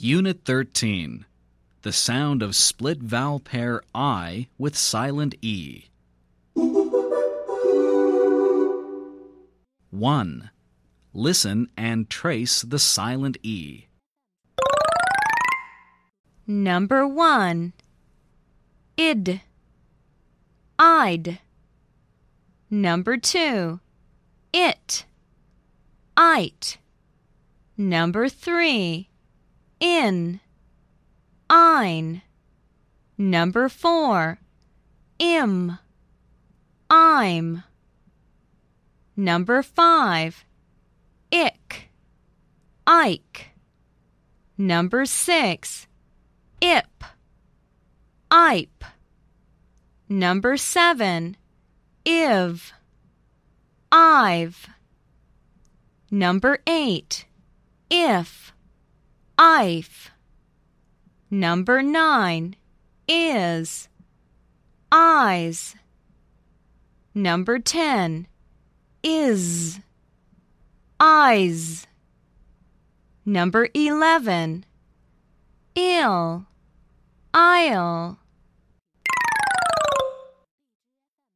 Unit 13. The sound of split vowel pair I with silent E. 1. Listen and trace the silent E. Number one. Id. I'd. Number two. It. It. Number three. In. Ein. Number four. Im. I'm. Number five. Ick. Ike. Number six. Ip. Ipe. Number seven. Iv. I've. Number eight. If. I've. Number nine. Is. Eyes. Number ten. Is. Eyes. Number eleven. Ill. I'll.